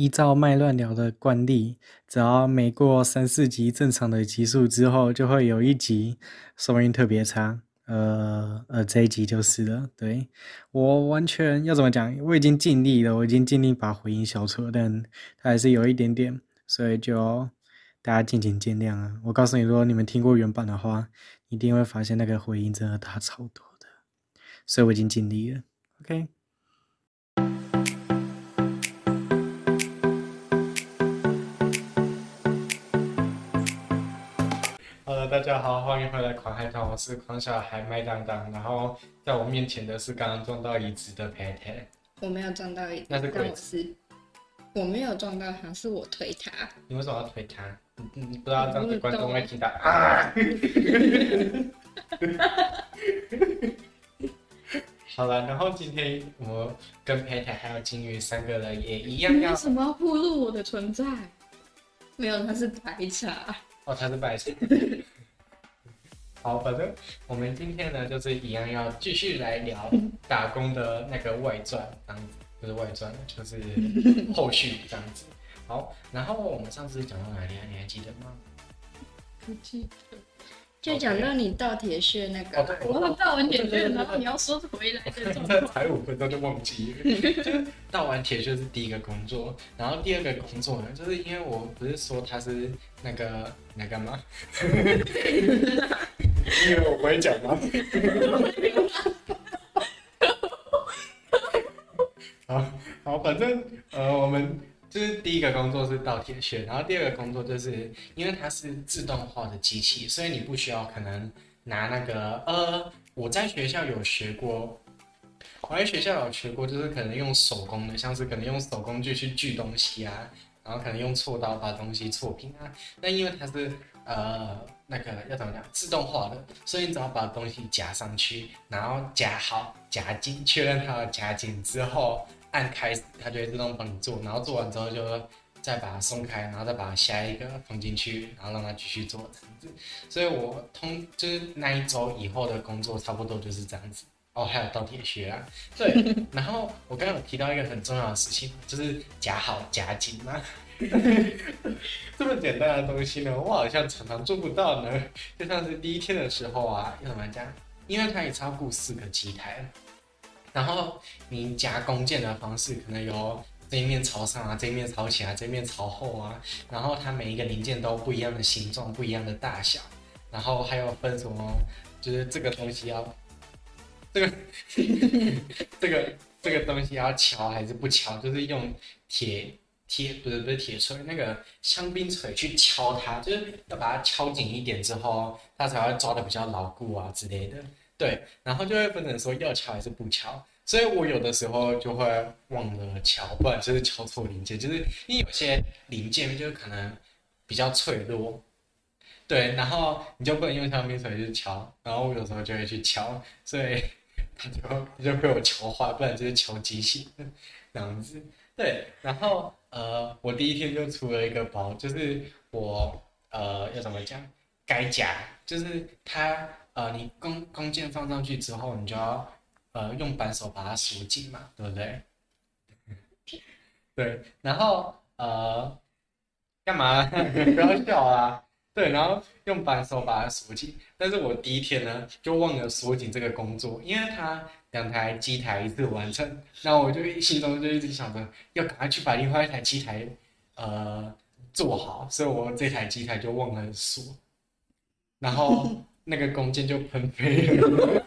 依照麦乱聊的惯例，只要每过三四集正常的集数之后，就会有一集收音特别差。呃呃，这一集就是了。对，我完全要怎么讲？我已经尽力了，我已经尽力把回音消除了，但它还是有一点点，所以就大家敬请见谅啊！我告诉你，如果你们听过原版的话，一定会发现那个回音真的大超多的，所以我已经尽力了。OK。大家好，欢迎回来狂海团，我是狂小孩麦当当。然后在我面前的是刚刚撞到椅子的佩佩。我没有撞到椅子，那是鬼我是我没有撞到他，是我推他。你为什么要推他？你你不知道这样子观众会听到啊？好了，然后今天我跟佩佩还有金鱼三个人也一样要。为什么要暴露我的存在？没有，他是白茶。哦，他是白茶。好，反正我们今天呢，就是一样要继续来聊 打工的那个外传，这样子，不是外传，就是 后续这样子。好，然后我们上次讲到哪里啊？你还记得吗？不记得。就讲到你倒铁屑那个，哦、我倒完铁屑，然后你要说回来的状况。才五分钟就忘记了。就倒完铁屑是第一个工作，然后第二个工作呢，就是因为我不是说他是那个那干嘛？因为我不会讲吗？好，好，反正呃，我们就是第一个工作是倒铁穴，然后第二个工作就是因为它是自动化的机器，所以你不需要可能拿那个呃，我在学校有学过，我在学校有学过，就是可能用手工的，像是可能用手工具去锯东西啊，然后可能用锉刀把东西锉平啊，但因为它是。呃，那个要怎么讲？自动化的，所以你只要把东西夹上去，然后夹好、夹紧，确认它要夹紧之后，按开始，它就会自动帮你做。然后做完之后，就再把它松开，然后再把下一个放进去，然后让它继续做这样子。所以我通就是那一周以后的工作，差不多就是这样子。哦，还有倒铁穴啊，对。然后我刚刚有提到一个很重要的事情，就是夹好、夹紧嘛。这么简单的东西呢，我好像常常做不到呢。就像是第一天的时候啊，要怎么讲？因为它也超过四个机台，然后你加弓箭的方式可能有这一面朝上啊，这一面朝前啊，这一面朝后啊，然后它每一个零件都不一样的形状，不一样的大小，然后还有分什么，就是这个东西要这个这个这个东西要敲还是不敲，就是用铁。铁不是不是铁锤，那个香槟锤去敲它，就是要把它敲紧一点之后，它才会抓的比较牢固啊之类的。对，然后就会分成说要敲还是不敲。所以我有的时候就会忘了敲，不然就是敲错零件，就是因为有些零件就可能比较脆弱，对，然后你就不能用香槟锤去敲，然后我有时候就会去敲，所以 它就就被我敲坏，不然就是敲机器 这样子。对，然后。呃，我第一天就出了一个包，就是我呃要怎么讲，该夹，就是它呃你弓弓箭放上去之后，你就要呃用扳手把它锁紧嘛，对不对？对，然后呃干嘛？不要笑啊！对，然后用扳手把它锁紧，但是我第一天呢就忘了锁紧这个工作，因为它。两台机台一次完成，然后我就心中就一直想着要赶快去把另外一台机台呃做好，所以我这台机台就忘了锁，然后 那个弓箭就喷飞了。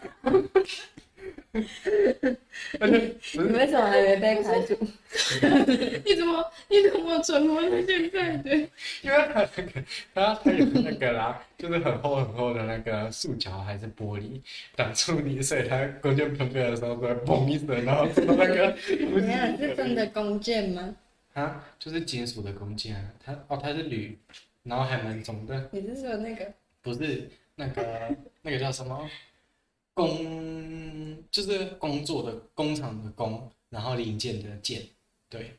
你为什么还没被开除？你怎么你怎么存活到现在的？因为它那个它它有那个啦，就是很厚很厚的那个塑胶还是玻璃挡住你，所以它弓箭喷飞的时候会嘣一声，然后那个。你看是真的弓箭吗？啊，就是金属的弓箭啊，它哦它是铝，然后还蛮重的。你是说那个？不是那个那个叫什么？工就是工作的工厂的工，然后零件的件，对，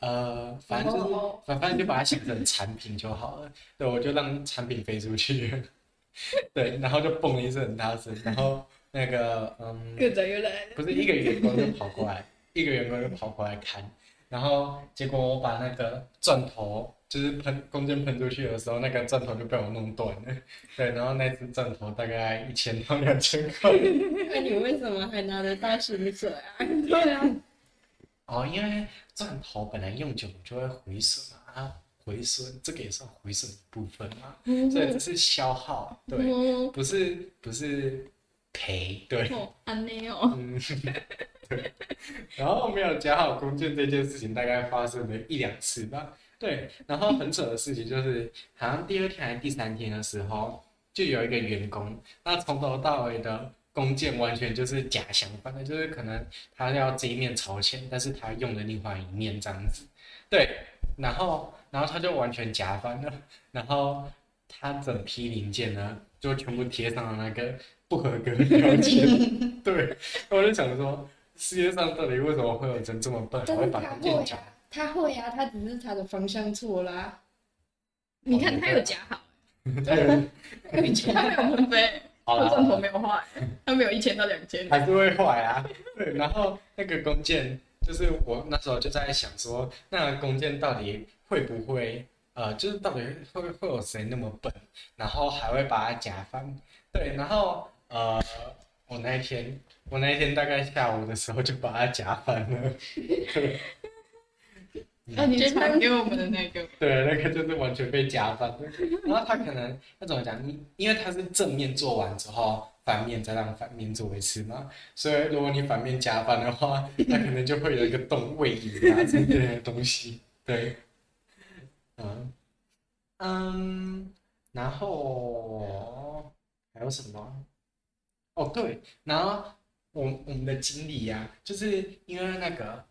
呃，反正就是反反正就把它想成产品就好了。对，我就让产品飞出去，对，然后就嘣一声很大声，然后那个嗯，又来了，不是一个员工就跑过来，一个员工就跑过来看，然后结果我把那个钻头，就是喷弓箭喷出去的时候，那个钻头就被我弄断了。对，然后那只钻头大概一千到两千块。那你为什么还拿得到薪水啊？对啊。哦，因为钻头本来用久了就会毁损嘛，啊，毁损这个也算毁损的部分嘛，嗯、所以这是消耗，对，嗯、不是不是赔，对。哦，安内哦。嗯，对。然后没有夹好弓箭这件事情，大概发生了一两次吧。对，然后很扯的事情就是，好像第二天还是第三天的时候，就有一个员工，那从头到尾的。弓箭完全就是假相反的，就是可能他要这一面朝前，但是他用的另外一面这样子，对，然后然后他就完全夹翻了，然后他整批零件呢就全部贴上了那个不合格的标签，对，我就想说，世界上到底为什么会有人这么笨，还会把弓箭夹？他会啊，他只是他的方向错啦。你看他有夹好，对，他没有喷飞。好了，钻头没有坏，他没有一千到两千，还是会坏啊。对，然后那个弓箭，就是我那时候就在想说，那个弓箭到底会不会，呃，就是到底会会有谁那么笨，然后还会把它夹翻？对，然后呃，我那一天，我那一天大概下午的时候就把它夹翻了。那你传给我们的那个，对，那个就是完全被夹翻。然后他可能那怎么讲？你因为他是正面做完之后，反面再让反面做一次嘛。所以如果你反面加翻的话，他可能就会有一个动位移啊之类的东西。对，嗯嗯，然后还有什么？哦对，然后我我们的经理呀、啊，就是因为那个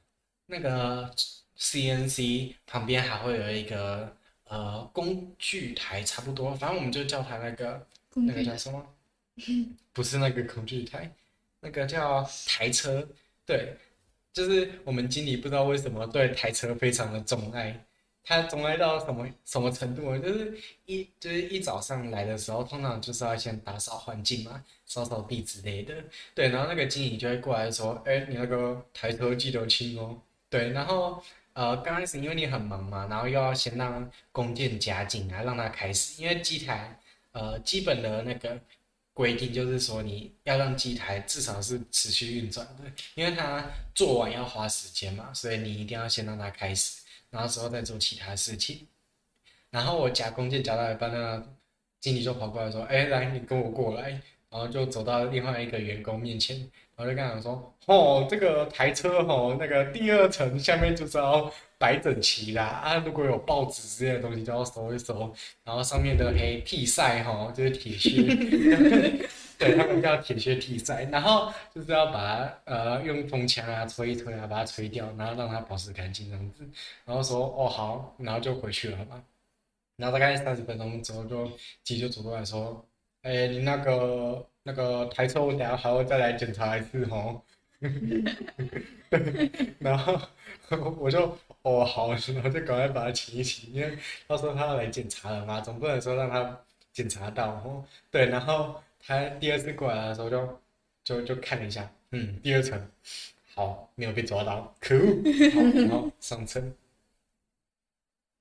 那个。CNC 旁边还会有一个呃工具台，差不多，反正我们就叫它那个那个叫什么？不是那个工具台，那个叫台车。对，就是我们经理不知道为什么对台车非常的钟爱，他钟爱到什么什么程度？就是一就是一早上来的时候，通常就是要先打扫环境嘛，扫扫地之类的。对，然后那个经理就会过来说：“哎，你那个台车记得清哦。”对，然后。呃，刚开始因为你很忙嘛，然后又要先让弓箭夹紧啊，让它开始。因为机台，呃，基本的那个规定就是说，你要让机台至少是持续运转的，因为它做完要花时间嘛，所以你一定要先让它开始，然后之后再做其他事情。然后我夹弓箭夹到一半，那经理就跑过来说：“哎，来，你跟我过来。”然后就走到另外一个员工面前。我就跟他说，哦，这个台车哦，那个第二层下面就是要摆整齐啦啊，如果有报纸之类的东西就要收一收，然后上面的黑替塞哈，就是铁屑，对，他们叫铁屑替塞，然后就是要把它呃用风枪啊吹一吹啊，把它吹掉，然后让它保持干净这样子，然后说哦好，然后就回去了嘛，然后大概三十分钟之后就机就走过来说，哎，你那个。那个台车我等下还会再来检查一次哦，对 然后我就哦好，然后就赶快把它请一请，因为到时候他要来检查了嘛，总不能说让他检查到哦。对，然后他第二次过来的时候就就就看了一下，嗯，第二层好，没有被抓到，可恶，好然后上车，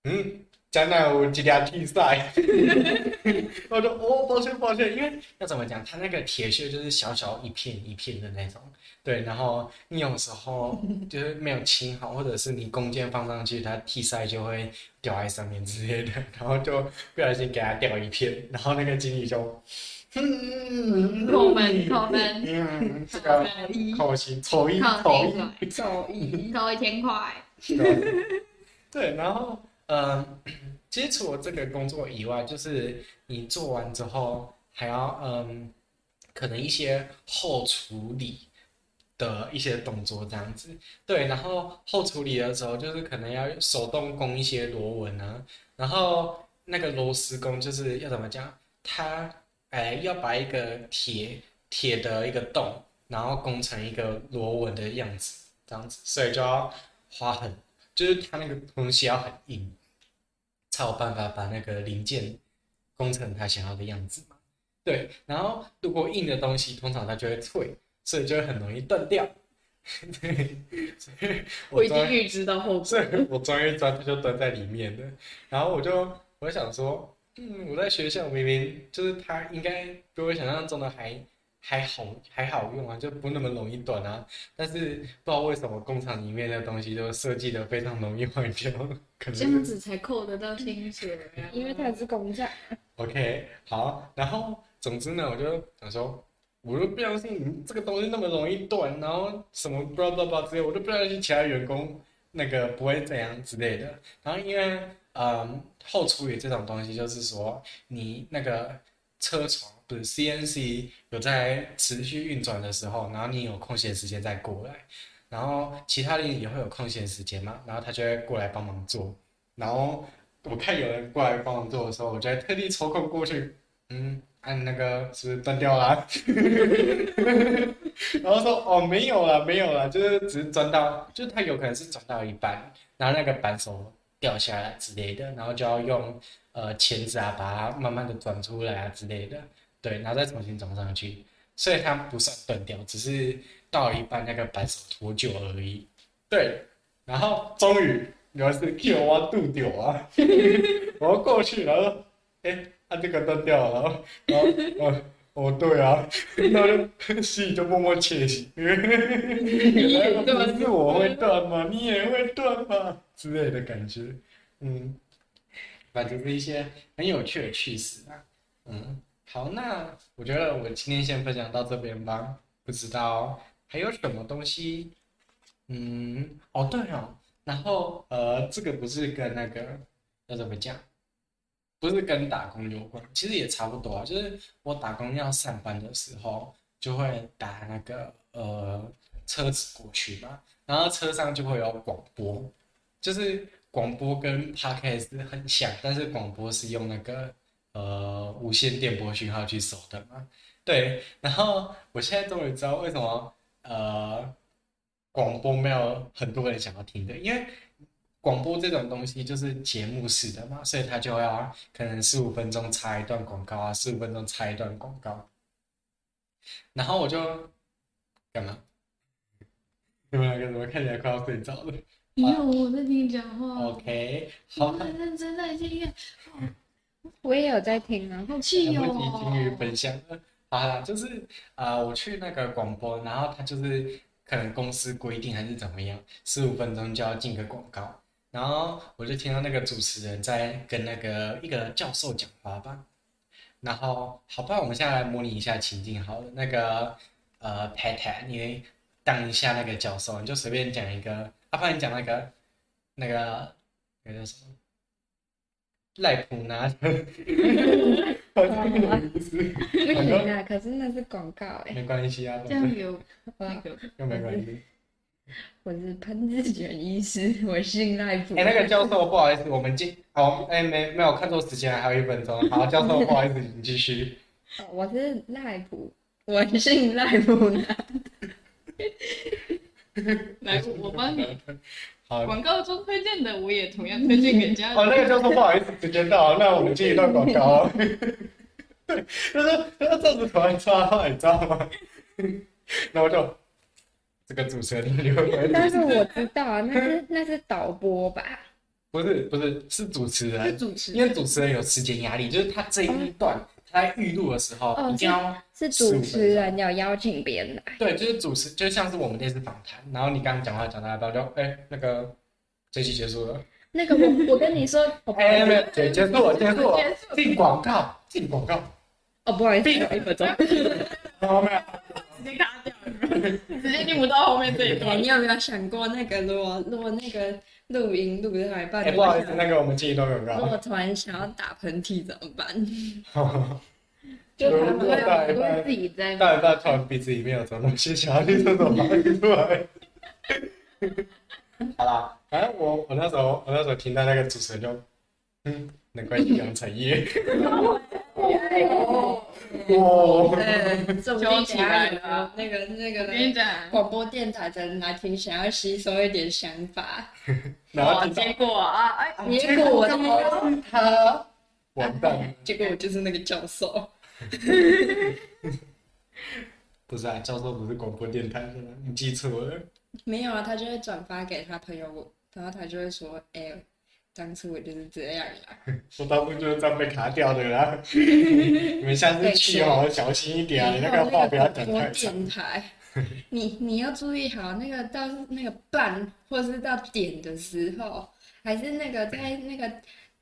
嗯。将来我几条替赛，我说哦，抱歉抱歉，因为要怎么讲，它那个铁屑就是小小一片一片的那种，对，然后你有时候就是没有清好，或者是你弓箭放上去，它替赛就会掉在上面之类的，然后就不小心给它掉一片，然后那个经理就，嗯，扣分扣分，嗯，这个扣一抽一抽一。抽一 抽一千块，对，然后。嗯，其实除了这个工作以外，就是你做完之后还要嗯，可能一些后处理的一些动作这样子。对，然后后处理的时候，就是可能要手动攻一些螺纹啊，然后那个螺丝工就是要怎么讲？他哎要把一个铁铁的一个洞，然后工成一个螺纹的样子，这样子，所以就要花很。就是它那个东西要很硬，才有办法把那个零件工成他想要的样子嘛。对，然后如果硬的东西，通常它就会脆，所以就会很容易断掉。对，所以我，我已经预知到后果，所以我钻一钻，就钻在里面了。然后我就我想说，嗯，我在学校明明就是它应该比我想象中的还还好还好用啊，就不那么容易断啊。但是不知道为什么工厂里面的东西就设计的非常容易坏掉，可能这样子才扣得到薪水啊，因为它是工厂。OK，好，然后总之呢，我就想说。我都不相信你这个东西那么容易断，然后什么不知道不知道之类，我都不相信其他员工那个不会怎样之类的。然后因为嗯后处理这种东西，就是说你那个车床不是 CNC 有在持续运转的时候，然后你有空闲时间再过来，然后其他人也会有空闲时间嘛，然后他就会过来帮忙做。然后我看有人过来帮忙做的时候，我就特地抽空过去，嗯。按那个是不是断掉了？然后说哦没有了没有了，就是只是钻到，就是它有可能是钻到一半，然后那个扳手掉下来之类的，然后就要用呃钳子啊把它慢慢的转出来啊之类的，对，然后再重新装上去，所以它不算断掉，只是到一半那个扳手脱臼而已。对，然后终于有一次 Q 我渡掉啊，我过去，然后哎。他、啊、这个断掉了，然后，然后，哦，对啊，那就心里就默默窃喜，原来不是我会断吗？你也会断吗？之类的感觉，嗯，反正是一些很有趣的趣事啊，嗯，好，那我觉得我今天先分享到这边吧，不知道还有什么东西，嗯，哦，对哦，然后呃，这个不是跟那个要怎么讲？不是跟打工有关，其实也差不多啊。就是我打工要上班的时候，就会打那个呃车子过去嘛，然后车上就会有广播，就是广播跟 Podcast 很像，但是广播是用那个呃无线电波讯号去收的嘛。对，然后我现在终于知道为什么呃广播没有很多人想要听的，因为。广播这种东西就是节目式的嘛，所以他就要可能十五分钟插一段广告啊，十五分钟插一段广告。然后我就干嘛？你们两个怎么看起来快要睡着了？没有我在听你讲话。OK，好，很认真在听。我也有在听啊，好气哦。已经与分享了。好了，就是啊、呃，我去那个广播，然后他就是可能公司规定还是怎么样，十五分钟就要进个广告。然后我就听到那个主持人在跟那个一个教授讲话吧。然后，好吧，我们现在来模拟一下情境，好了，那个呃，Pat，你当一下那个教授，你就随便讲一个，啊，不然你讲那个那个那个叫什么？赖普拿。的，不行啊，可是那是广告哎，没关系啊，这样有那个又没关系。我是潘志远医师，我姓赖普。哎、欸，那个教授，不好意思，我们进，好，哎、欸，没没有看错时间，还有一分钟。好，教授，不好意思，你继续。我是赖普，我姓赖普男。来，我帮你。好。广告中推荐的，我也同样推荐给家人。哦，那个教授，不好意思，时间到，那我们进一段广告。对，他说，他说这样子突然插话，你知道吗？那我就。这个主持人你会不会？但是我知道啊，那是 那是导播吧？不是不是，是主持人。是主持人，因为主持人有时间压力，就是他这一段他在预录的时候一定要是主持人要邀请别人来。对，就是主持，就像是我们电视访谈，然后你刚刚讲话讲到一半就哎那个这期结束了。那个我我跟你说，哎没有结结束了结束了，进广告进广告。哦不好意思，一分钟。好没有。直接卡掉，直接听不到后面这一段。你有没有想过，那个如果如果那个录音录的太半，不好意思，那个我们记忆都有。如果突然想要打喷嚏怎么办？就他们会会自己在。大一半突然鼻子里面有什么东西，想要听这种话出来。好啦，反正我我那时候我那时候听到那个主持人就，嗯，难怪你养成业。哇！这么听起来了，那个那个跟你讲广播电台的人来听，想要吸收一点想法。然后！结果啊，哎，结果我是他，完蛋！结果我就是那个教授。不是啊，教授不是广播电台的吗？你记错了。没有啊，他就会转发给他朋友，然后他就会说：“哎、当初我就是这样啦。”我当初就是这样被卡掉的啦。你们下次去哦，小心一点啊！你那个话不要讲太长。电台，你你要注意好，那个到那个半或是到点的时候，还是那个在那个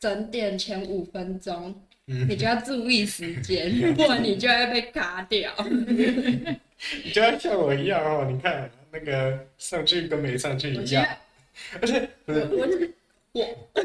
整点前五分钟，你就要注意时间，不然你就会被卡掉。你就要像我一样哦，你看。那个上去跟没上去一样，而且不是我我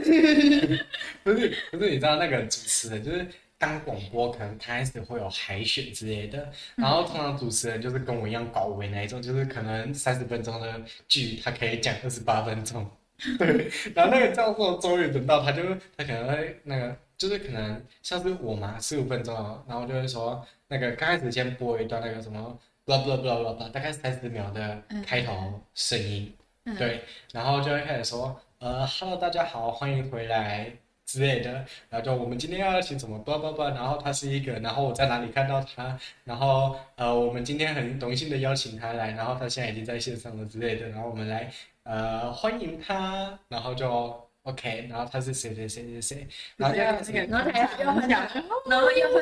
不是不是你知道那个主持人就是当广播可能开始会有海选之类的，然后通常主持人就是跟我一样高维那一种，就是可能三十分钟的剧他可以讲二十八分钟，对，然后那个教授终于等到他就他可能会那个就是可能像是我嘛十五分钟，然后就会说那个刚开始先播一段那个什么。blah blah blah blah blah，大概三十秒的开头声音，嗯、对，然后就会开始说，呃，Hello，大家好，欢迎回来之类的，然后就我们今天要请什么不不不然后他是一个，然后我在哪里看到他，然后呃，我们今天很荣幸的邀请他来，然后他现在已经在线上了之类的，然后我们来呃欢迎他，然后就。OK，然后他是谁谁谁谁谁，然后这个，然后他又很讲，然后又很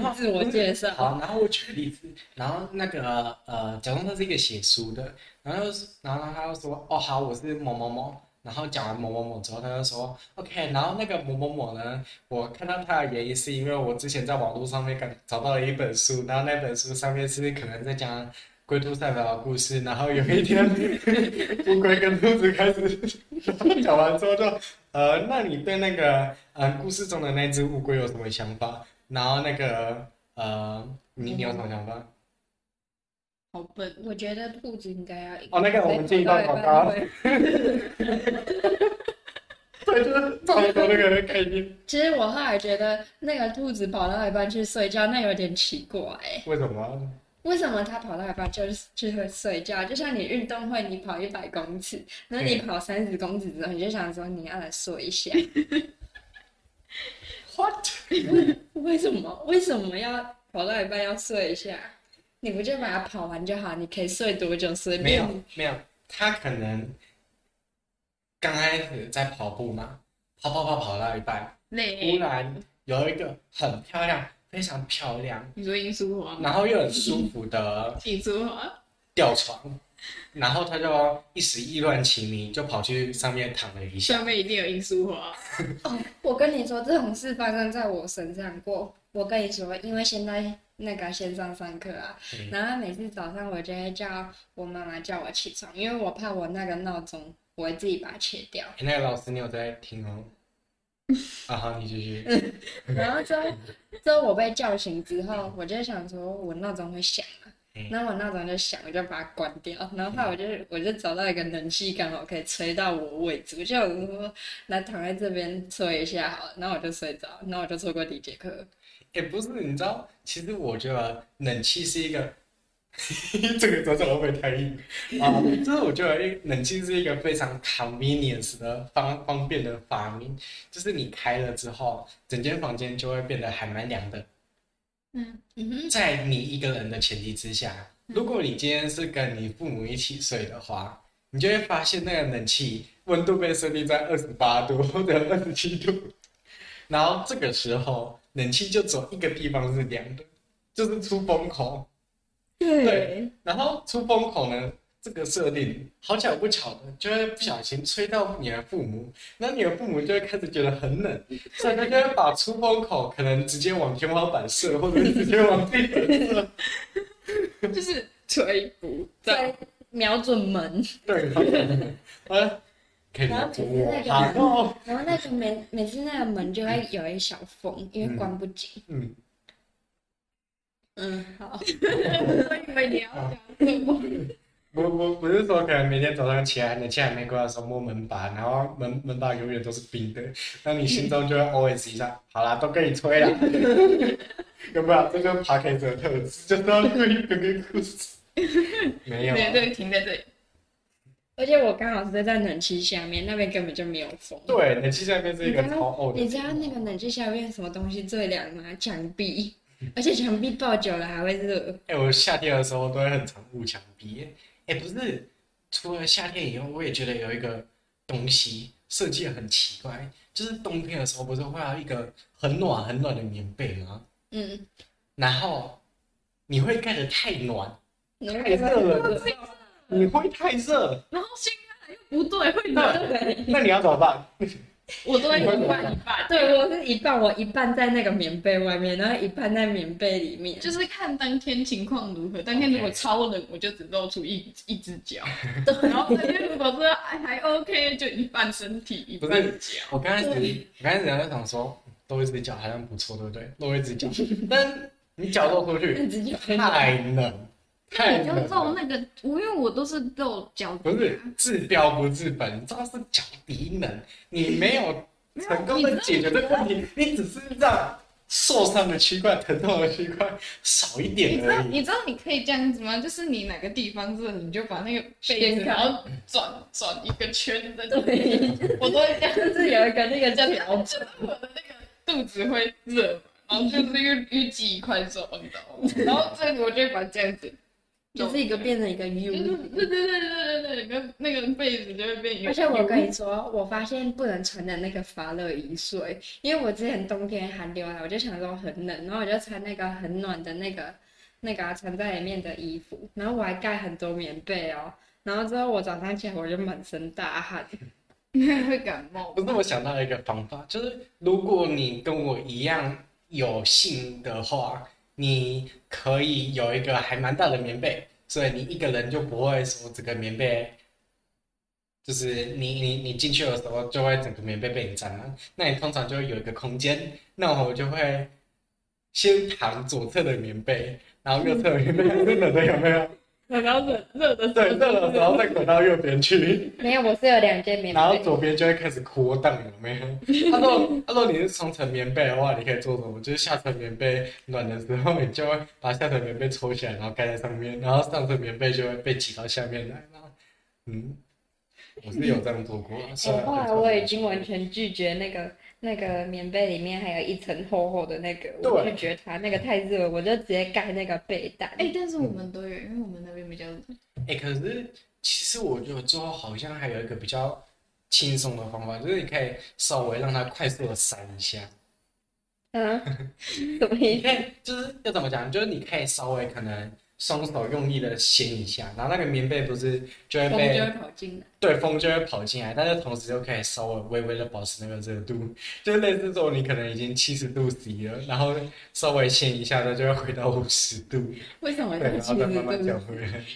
他自我介绍。好，然后我举个例子，然后那个呃，假装他是一个写书的，然后然后他又说，哦好，我是某某某，然后讲完某某某之后，他就说，OK，然后那个某某某呢，我看到他的原因是因为我之前在网络上面找到了一本书，然后那本书上面是可能在讲。龟兔赛跑的故事，然后有一天，乌龟跟兔子开始讲完之后就，呃，那你对那个呃故事中的那只乌龟有什么想法？然后那个呃，你你有什么想法？好笨，我觉得兔子应该要赢。哦，那个我们进一段广告。对，就是差不多那个概念。其实我后来觉得，那个兔子跑到一半去睡觉，那有点奇怪。为什么？为什么他跑到一半就是就会睡觉？就像你运动会，你跑一百公尺，那你跑三十公尺之后，你就想说你要来睡一下。What？为什么？为什么要跑到一半要睡一下？你不就把它跑完就好？你可以睡多久睡？没有没有，他可能刚开始在跑步嘛，跑跑跑跑到一半，突然有一个很漂亮。非常漂亮，你说罂粟花，然后又很舒服的罂粟花吊床，然后他就一时意乱情迷，就跑去上面躺了一下。上面一定有罂粟花。哦，我跟你说，这种事发生在我身上过。我跟你说，因为现在那个线上上课啊，嗯、然后每次早上我就会叫我妈妈叫我起床，因为我怕我那个闹钟我会自己把它切掉。那个老师，你有在听哦？啊好，你继续。然后之后，之后我被叫醒之后，我就想说，我闹钟会响嘛，然后我闹钟就响，我就把它关掉。然后后来我就我就找到一个冷气，刚好可以吹到我位置，我就想说来躺在这边吹一下好了。然后我就睡着，然后我就错过第一节课。也不是，你知道，其实我觉得冷气是一个。这个怎么会不会太硬啊？就是我觉得冷气是一个非常 convenience 的方方便的发明，就是你开了之后，整间房间就会变得还蛮凉的。嗯嗯，在你一个人的前提之下，如果你今天是跟你父母一起睡的话，你就会发现那个冷气温度被设定在二十八度 或者二十七度，然后这个时候冷气就只有一个地方是凉的，就是出风口。对，对，然后出风口呢，这个设定好巧不巧的，就会不小心吹到你的父母，那你的父母就会开始觉得很冷，所以他就会把出风口可能直接往天花板射，或者直接往地板射，就是吹不在瞄准门。对，啊，可以瞄准我。然后，然后那个每每次那个门就会有一小缝，因为关不紧。嗯。嗯嗯，好。我以为你要讲 我我不是说可能每天早上起来，冷气还没关的时候摸门把，然后门门把永远都是冰的，那你心中就会 OS 一下，好啦，都跟你吹了。有没有？这就是 Podcast 的特质，就是要故意讲个故事。没有。对对，停在这里。而且我刚好是在在冷气下面，那边根本就没有风。对，冷气下面是一个超厚的。你知道那个冷气下面什么东西最凉吗？墙壁。而且墙壁抱久了还会热。哎、欸，我夏天的时候都会很常捂墙壁。哎、欸，不是，除了夏天以后，我也觉得有一个东西设计很奇怪，就是冬天的时候不是会有一个很暖很暖的棉被吗？嗯。然后你会盖得太暖，太热了，你会太热。然后掀开来又不对，会冷。那你要怎么办？我都会一半一半，对，我是一半，我一半在那个棉被外面，然后一半在棉被里面，就是看当天情况如何。当天如果超冷，我就只露出一一只脚，对，然后当天如果说还还 OK，就一半身体一半脚。我刚开始，我刚开始在想说，露一只脚好像不错，对不对？露一只脚，但你脚露出去太冷。太你就露那个，我因为我都是露脚底。不是治标不治本，你知道是脚底冷，你没有成功的解决这个问题，你只是让受伤的区块、疼痛的区块少一点而已。你知道你知道你可以这样子吗？就是你哪个地方热，你就把那个被子 然后转转一个圈的。对，我都会这样，就是有一个那个叫调整，我的那个肚子会热，然后就是又淤积一块肉，你知道吗？然后这个我就把这样子。就是一个变成一个 U，对对对对对对，那个那个被子就会变一个。而且我跟你说，我发现不能穿的那个发热衣睡，因为我之前冬天寒流来，我就想说很冷，然后我就穿那个很暖的那个那个啊穿在里面的衣服，然后我还盖很多棉被哦，然后之后我早上起来我就满身大汗，会感冒。不是，我想到了一个方法，就是如果你跟我一样有性的话。你可以有一个还蛮大的棉被，所以你一个人就不会说这个棉被，就是你你你进去的时候就会整个棉被被你占了。那你通常就会有一个空间，那我就会先躺左侧的棉被，然后右侧的棉被是冷的，有没有？然后热热的，对，热的时候再滚到右边去。没有，我是有两件棉被。然后左边就会开始扩荡，有没有？他说，他说你是双层棉被的话，你可以做什么？就是下层棉被暖的时候，你就会把下层棉被抽起来，然后盖在上面，然后上层棉被就会被挤到下面来。嗯，我是有这样做过。我后来我已经完全拒绝那个。那个棉被里面还有一层厚厚的那个，我就觉得它那个太热，我就直接盖那个被单。哎、欸，但是我们都有，因为我们那边比较冷。哎、欸，可是其实我觉得最后好像还有一个比较轻松的方法，就是你可以稍微让它快速的散一下。嗯，怎么你看？就是要怎么讲？就是你可以稍微可能。双手用力的掀一下，然后那个棉被不是就会被风就会跑进来，对，风就会跑进来，但是同时又可以稍微微微的保持那个热度，就类似说你可能已经七十度 C 了，然后稍微掀一下，它就会回到五十度。为什么要七十度？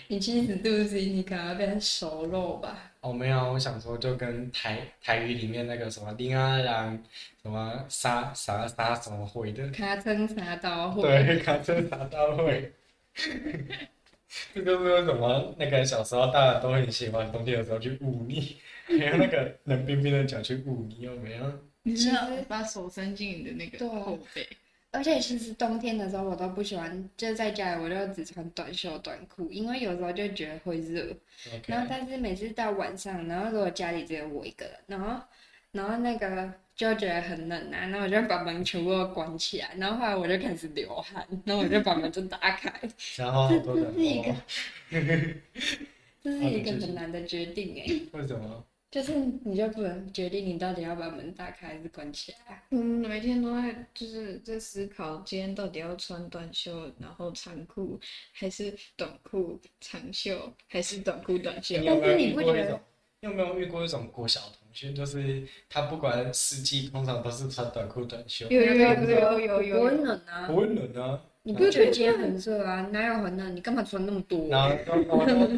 你七十度 C，你可能变成熟肉吧？哦，没有，我想说就跟台台语里面那个什么丁阿郎，什么杀杀杀什么会的，卡称杀刀会，对，卡称杀刀会。这就是为什么那个小时候大家都很喜欢冬天的时候去捂你，还有那个冷冰冰的脚去捂你，有没有？你是要把手伸进你的那个后背。而且其实冬天的时候我都不喜欢，就在家里我就只穿短袖短裤，因为有时候就觉得会热。然后但是每次到晚上，然后如果家里只有我一个人，然后然后那个。就觉得很冷啊，然后我就把门全部都关起来，然后后来我就开始流汗，然后我就把门就打开。然后这这是一个，这是一个很难的决定哎。为什么？就是你就不能决定你到底要把门打开还是关起来。嗯，每天都在就是在思考今天到底要穿短袖然后长裤，还是短裤长袖，还是短裤短袖？但是你不觉得？你有没有遇过一种国小同学，就是他不管四季，通常都是穿短裤短袖。有有有有有有。不会冷啊。不会冷啊。你不觉得今天很热啊？哪有很冷？你干嘛穿那么多？然后，然后，然后，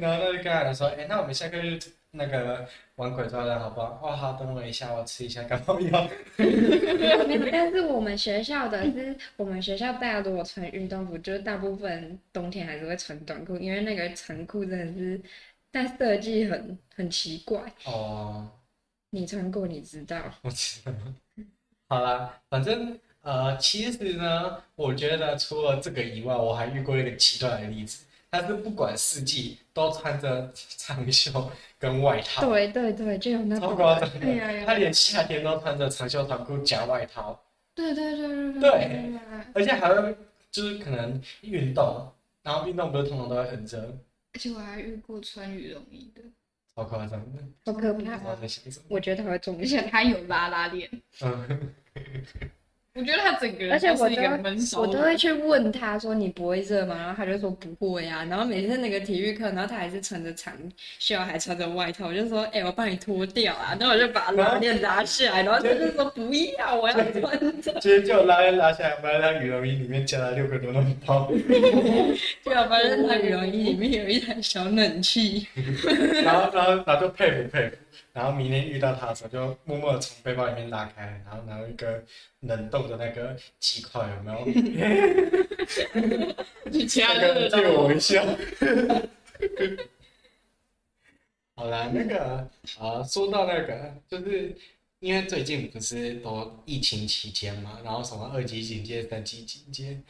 然后就跟他说：“哎、欸，那我们下课就那个玩鬼抓人，好不好？”哦，好，等我一下，我吃一下感冒药。但是我们学校的是，我们学校大家如果穿运动服，就是大部分冬天还是会穿短裤，因为那个长裤真的是。但设计很很奇怪哦，你穿过你知道。我知道。好啦，反正呃，其实呢，我觉得除了这个以外，我还遇过一个极端的例子，他是不管四季都穿着长袖跟外套。对对对，就有那种。超夸张的。他连夏天都穿着长袖短裤加外套，对对对对对。对，而且还会就是可能运动，然后运动不是通常都会很热。而且我还遇过穿羽绒衣的，好夸张的，好可怕。我觉得他会中一下，他有拉拉链。嗯。我觉得他整个人，而且我都我都会去问他说，你不会热吗？然后他就说不会啊。然后每次那个体育课，然后他还是穿着长袖，还穿着外套，我就说，哎、欸，我帮你脱掉啊。然后我就把拉链拉下来，然后他就说不要，我要穿着。直接就拉链拉下来，发现他羽绒衣里面加了六个多暖包。对啊，发现他羽绒衣里面有一台小冷气。然后，然后，然后就佩服佩服。然后明天遇到他的时候，就默默的从背包里面拉开，然后拿一个冷冻的那个鸡块，有没有？你家的借我一下。好啦，那个啊，说到那个，就是因为最近不是都疫情期间嘛，然后什么二级警戒、三级警戒，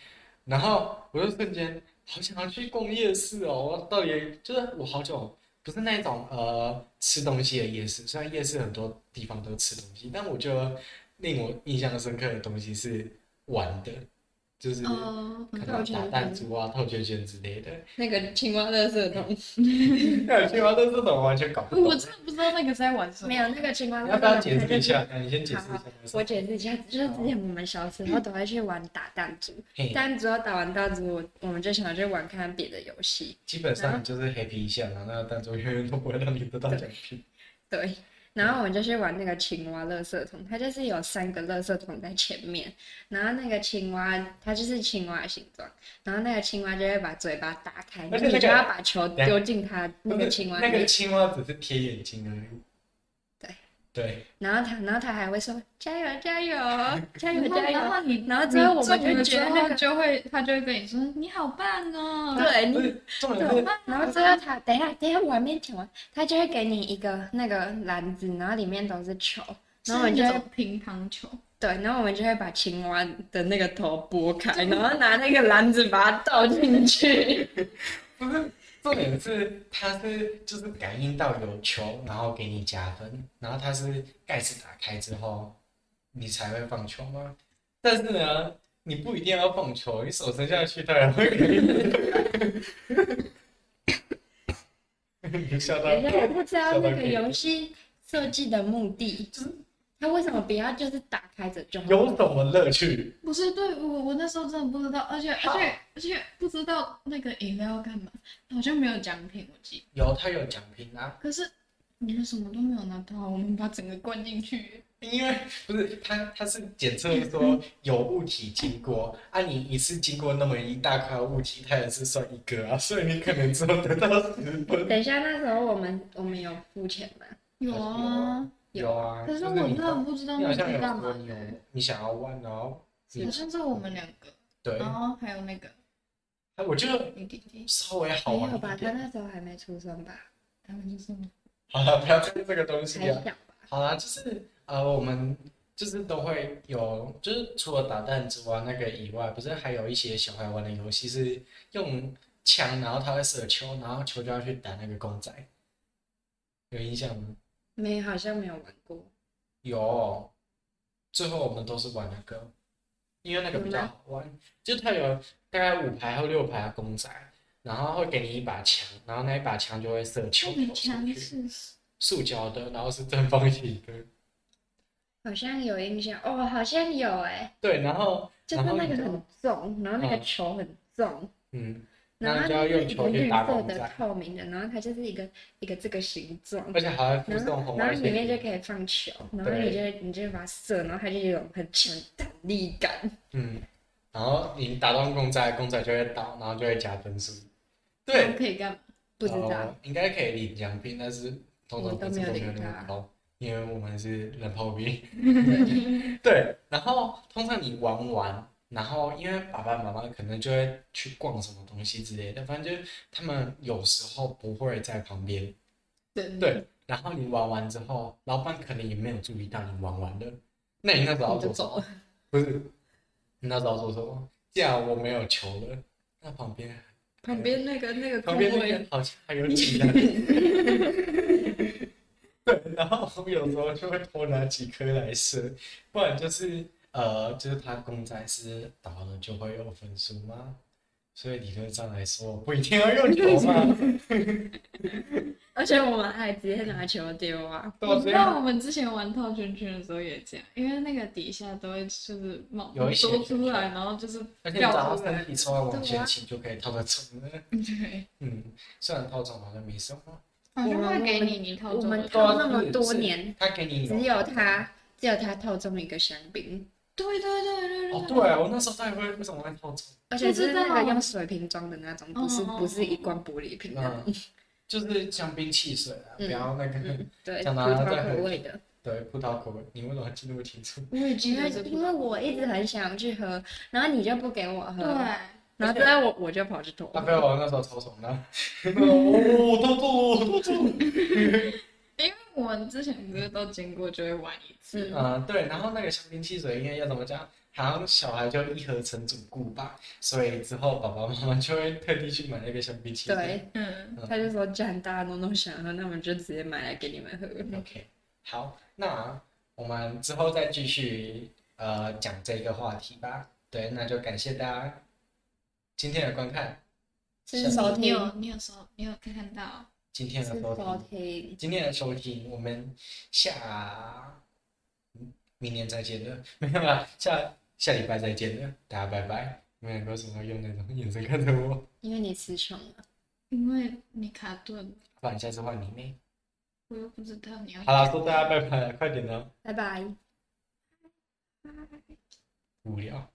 然后我就瞬间好想要去逛夜市哦，我到底就是我好久。不是那种呃吃东西的夜市，虽然夜市很多地方都吃东西，但我觉得令我印象深刻的东西是玩的。就是可能打弹珠啊、套圈圈之类的。那个青蛙乐色桶，那个青蛙垃圾桶完全搞不懂。我真的不知道那个在玩什么。没有那个青蛙垃圾桶。要不要解释一下？你先解释一下。我解释一下，就是之前我们小时候都会去玩打弹珠，弹珠要打完弹珠，我我们就想要去玩看别的游戏。基本上就是黑皮一下，然后那个弹珠永远都不会让你得到奖品。对。然后我们就去玩那个青蛙垃圾桶，它就是有三个垃圾桶在前面，然后那个青蛙它就是青蛙的形状，然后那个青蛙就会把嘴巴打开，那个、你就要把球丢进它那个青蛙。那个青蛙只是贴眼睛而已。对，然后他，然后他还会说加油加油 加油加油，然后你，然后之后我们就觉得那个就会，他就会跟你说你好棒哦，对，你对，然后之后他等一下等一下我还没讲完，他就会给你一个那个篮子，然后里面都是球，然后我们就乒乓球，对，然后我们就会把青蛙的那个头拨开，然后拿那个篮子把它倒进去。重点是，它是就是感应到有球，然后给你加分，然后它是盖子打开之后，你才会放球吗？但是呢，你不一定要放球，你手伸下去，它也会给你。你笑到。等一下，我不知道那个游戏设计的目的。他为什么不要就是打开着就好？有什么乐趣？不是，对我我那时候真的不知道，而且而且而且不知道那个饮料要干嘛，好像没有奖品，我记得。有，他有奖品啊。可是你们什么都没有拿到，我们把整个灌进去。因为不是他，他是检测说有物体经过，啊，你你是经过那么一大块物体，他也是算一个啊，所以你可能只有得到十分。等一下，那时候我们我们有付钱吗？有啊。有啊，可是我真的不知道那是干嘛的。你想要玩，然后好像是我们两个，对，然后还有那个，哎我觉得稍微好玩没有吧？他那时候还没出生吧？他们就是。好了，不要看这个东西啊。好了，就是呃，我们就是都会有，就是除了打弹珠啊那个以外，不是还有一些小孩玩的游戏是用枪，然后他会射球，然后球就要去打那个公仔，有印象吗？没，好像没有玩过。有，最后我们都是玩那个，因为那个比较好玩。就它有大概五排或六排的公仔，然后会给你一把枪，然后那一把枪就会射球。那个枪是塑胶的，然后是正方形的。好像有印象哦，好像有哎。对，然后就是那个很重，然后那个球很重。嗯。然后它是一个绿色的透明的，然后它就是一个一个这个形状，而且还会附送红然后里面就可以放球，然后你就你就把它射，然后它就有很强弹力感。嗯，然后你打到公仔，公仔就会倒，然后就会加分数。对，可以干嘛？不知道。应该可以领奖品，但是通常分数都没有那么高，因为我们是冷泡兵。对，然后通常你玩完。然后，因为爸爸妈妈可能就会去逛什么东西之类的，反正就是他们有时候不会在旁边。对对。然后你玩完之后，老板可能也没有注意到你玩完了。那你那时候要做什么？不是，你那时候要做什么？既然我没有球了，那旁边旁边那个那个旁边那个好像还有几个。对，然后我有时候就会偷拿几颗来吃，不然就是。呃，就是他公仔是倒了就会有分数吗？所以理论上来说，不一定要用球嘛。而且我们还直接拿球丢啊！我知道我们之前玩套圈圈的时候也这样，因为那个底下都会就是冒多出来，然后就是掉出来。你稍微往前倾就可以套得中了。对，嗯，虽然套中好像没什么。好像会给你，你套中。我们套那么多年，他给你，只有他，只有他套中一个香槟。对对对对对。哦，对，我那时候他也会为什么会套中？而且是那个用水瓶装的那种，不是不是一罐玻璃瓶的。就是香槟汽水啊，不要那个，对，葡萄口味的。对，葡萄口味，你为什么记那么清楚？因为因为我一直很想去喝，然后你就不给我喝，对，然后后来我我就跑去偷。啊，没有，我那时候超怂的。哦，偷偷偷偷。因为我们之前不是都经过就会玩一次。嗯，对，然后那个香槟汽水应该要怎么讲？好像小孩就一盒成主顾吧，所以之后爸爸妈妈就会特地去买那个香槟汽水。对，嗯，他就说既然大家都都想喝，那我们就直接买来给你们喝。OK，好，那我们之后再继续呃讲这个话题吧。对，那就感谢大家今天的观看。是收听，你有你有收，你有看到今天的收听，今天的收听，我们下明年再见了，没有啦，下。下礼拜再见了，大家拜拜。你们为什么用那种眼神看着我？因为你词穷了，因为你卡顿了。不然下次换你妹。我又不知道你要。好了，说大家拜拜，快点呢。拜拜。无聊。